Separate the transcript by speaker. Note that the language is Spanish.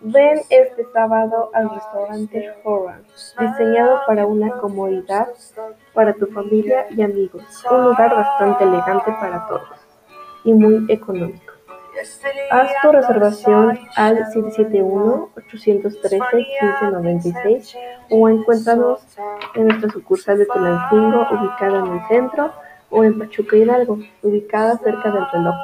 Speaker 1: Ven este sábado al restaurante Foran, diseñado para una comodidad para tu familia y amigos. Un lugar bastante elegante para todos y muy económico. Haz tu reservación al 771-813-1596 o encuéntranos en nuestra sucursal de Tulancingo, ubicada en el centro, o en Pachuca Hidalgo, ubicada cerca del reloj.